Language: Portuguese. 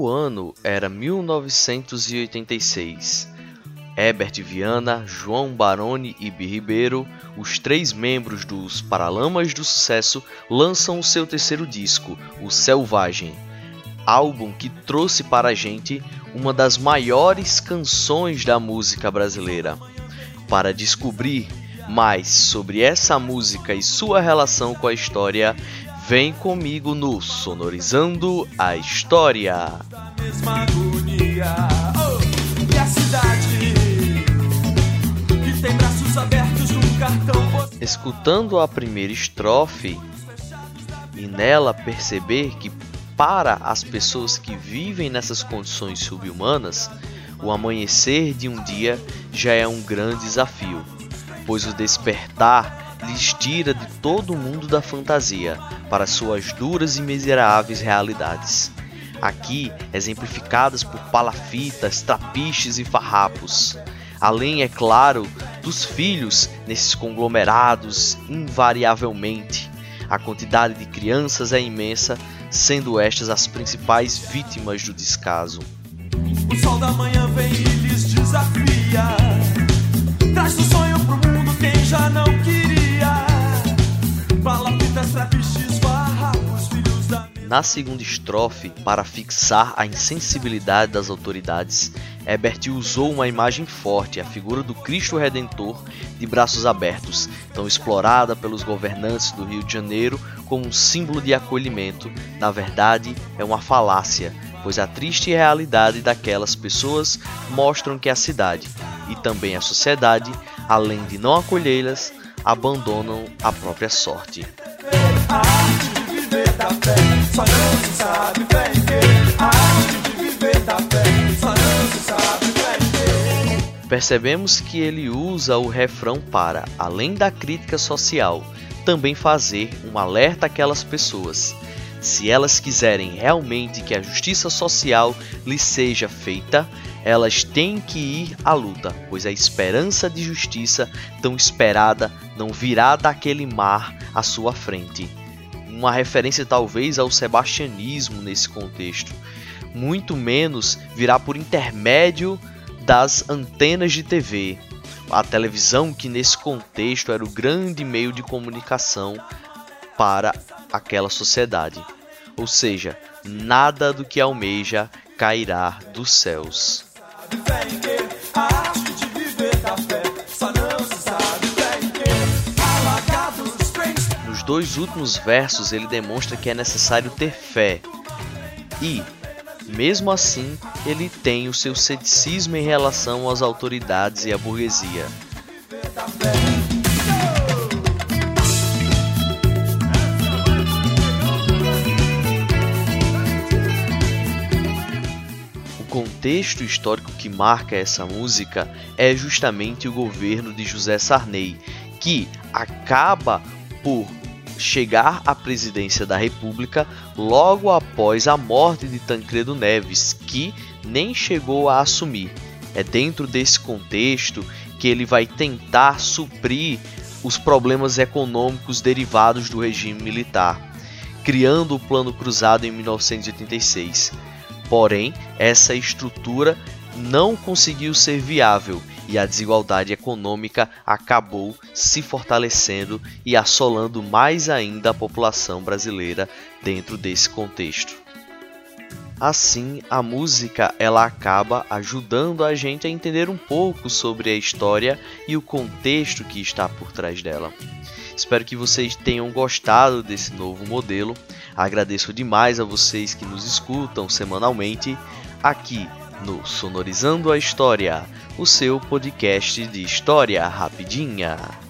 O ano era 1986. Herbert Viana, João Baroni e Bi Ribeiro, os três membros dos Paralamas do Sucesso, lançam o seu terceiro disco, O Selvagem, álbum que trouxe para a gente uma das maiores canções da música brasileira. Para descobrir mais sobre essa música e sua relação com a história, vem comigo no Sonorizando a História. Escutando a primeira estrofe e nela perceber que para as pessoas que vivem nessas condições subhumanas, o amanhecer de um dia já é um grande desafio, pois o despertar lhes tira de todo o mundo da fantasia para suas duras e miseráveis realidades. Aqui exemplificadas por palafitas, trapiches e farrapos. Além, é claro, dos filhos nesses conglomerados, invariavelmente. A quantidade de crianças é imensa, sendo estas as principais vítimas do descaso. O sol da manhã vem e lhes desafia. Traz o sonho pro mundo quem já não queria. Palafitas, trapiches. Na segunda estrofe, para fixar a insensibilidade das autoridades, Ebert usou uma imagem forte, a figura do Cristo Redentor de braços abertos, tão explorada pelos governantes do Rio de Janeiro como um símbolo de acolhimento, na verdade é uma falácia, pois a triste realidade daquelas pessoas mostram que a cidade e também a sociedade, além de não acolhê-las, abandonam a própria sorte. Fé, só não se sabe A arte de viver da fé, só não se sabe Percebemos que ele usa o refrão para, além da crítica social, também fazer um alerta àquelas pessoas se elas quiserem realmente que a justiça social lhes seja feita, elas têm que ir à luta, pois a esperança de justiça tão esperada não virá daquele mar à sua frente. Uma referência talvez ao sebastianismo nesse contexto. Muito menos virá por intermédio das antenas de TV. A televisão, que nesse contexto era o grande meio de comunicação para aquela sociedade. Ou seja, nada do que almeja cairá dos céus. Dois últimos versos, ele demonstra que é necessário ter fé. E, mesmo assim, ele tem o seu ceticismo em relação às autoridades e à burguesia. contexto histórico que marca essa música é justamente o governo de José Sarney, que acaba por chegar à presidência da República logo após a morte de Tancredo Neves, que nem chegou a assumir. É dentro desse contexto que ele vai tentar suprir os problemas econômicos derivados do regime militar, criando o Plano Cruzado em 1986. Porém, essa estrutura não conseguiu ser viável e a desigualdade econômica acabou se fortalecendo e assolando mais ainda a população brasileira dentro desse contexto. Assim, a música ela acaba ajudando a gente a entender um pouco sobre a história e o contexto que está por trás dela. Espero que vocês tenham gostado desse novo modelo. Agradeço demais a vocês que nos escutam semanalmente aqui no Sonorizando a História, o seu podcast de história rapidinha.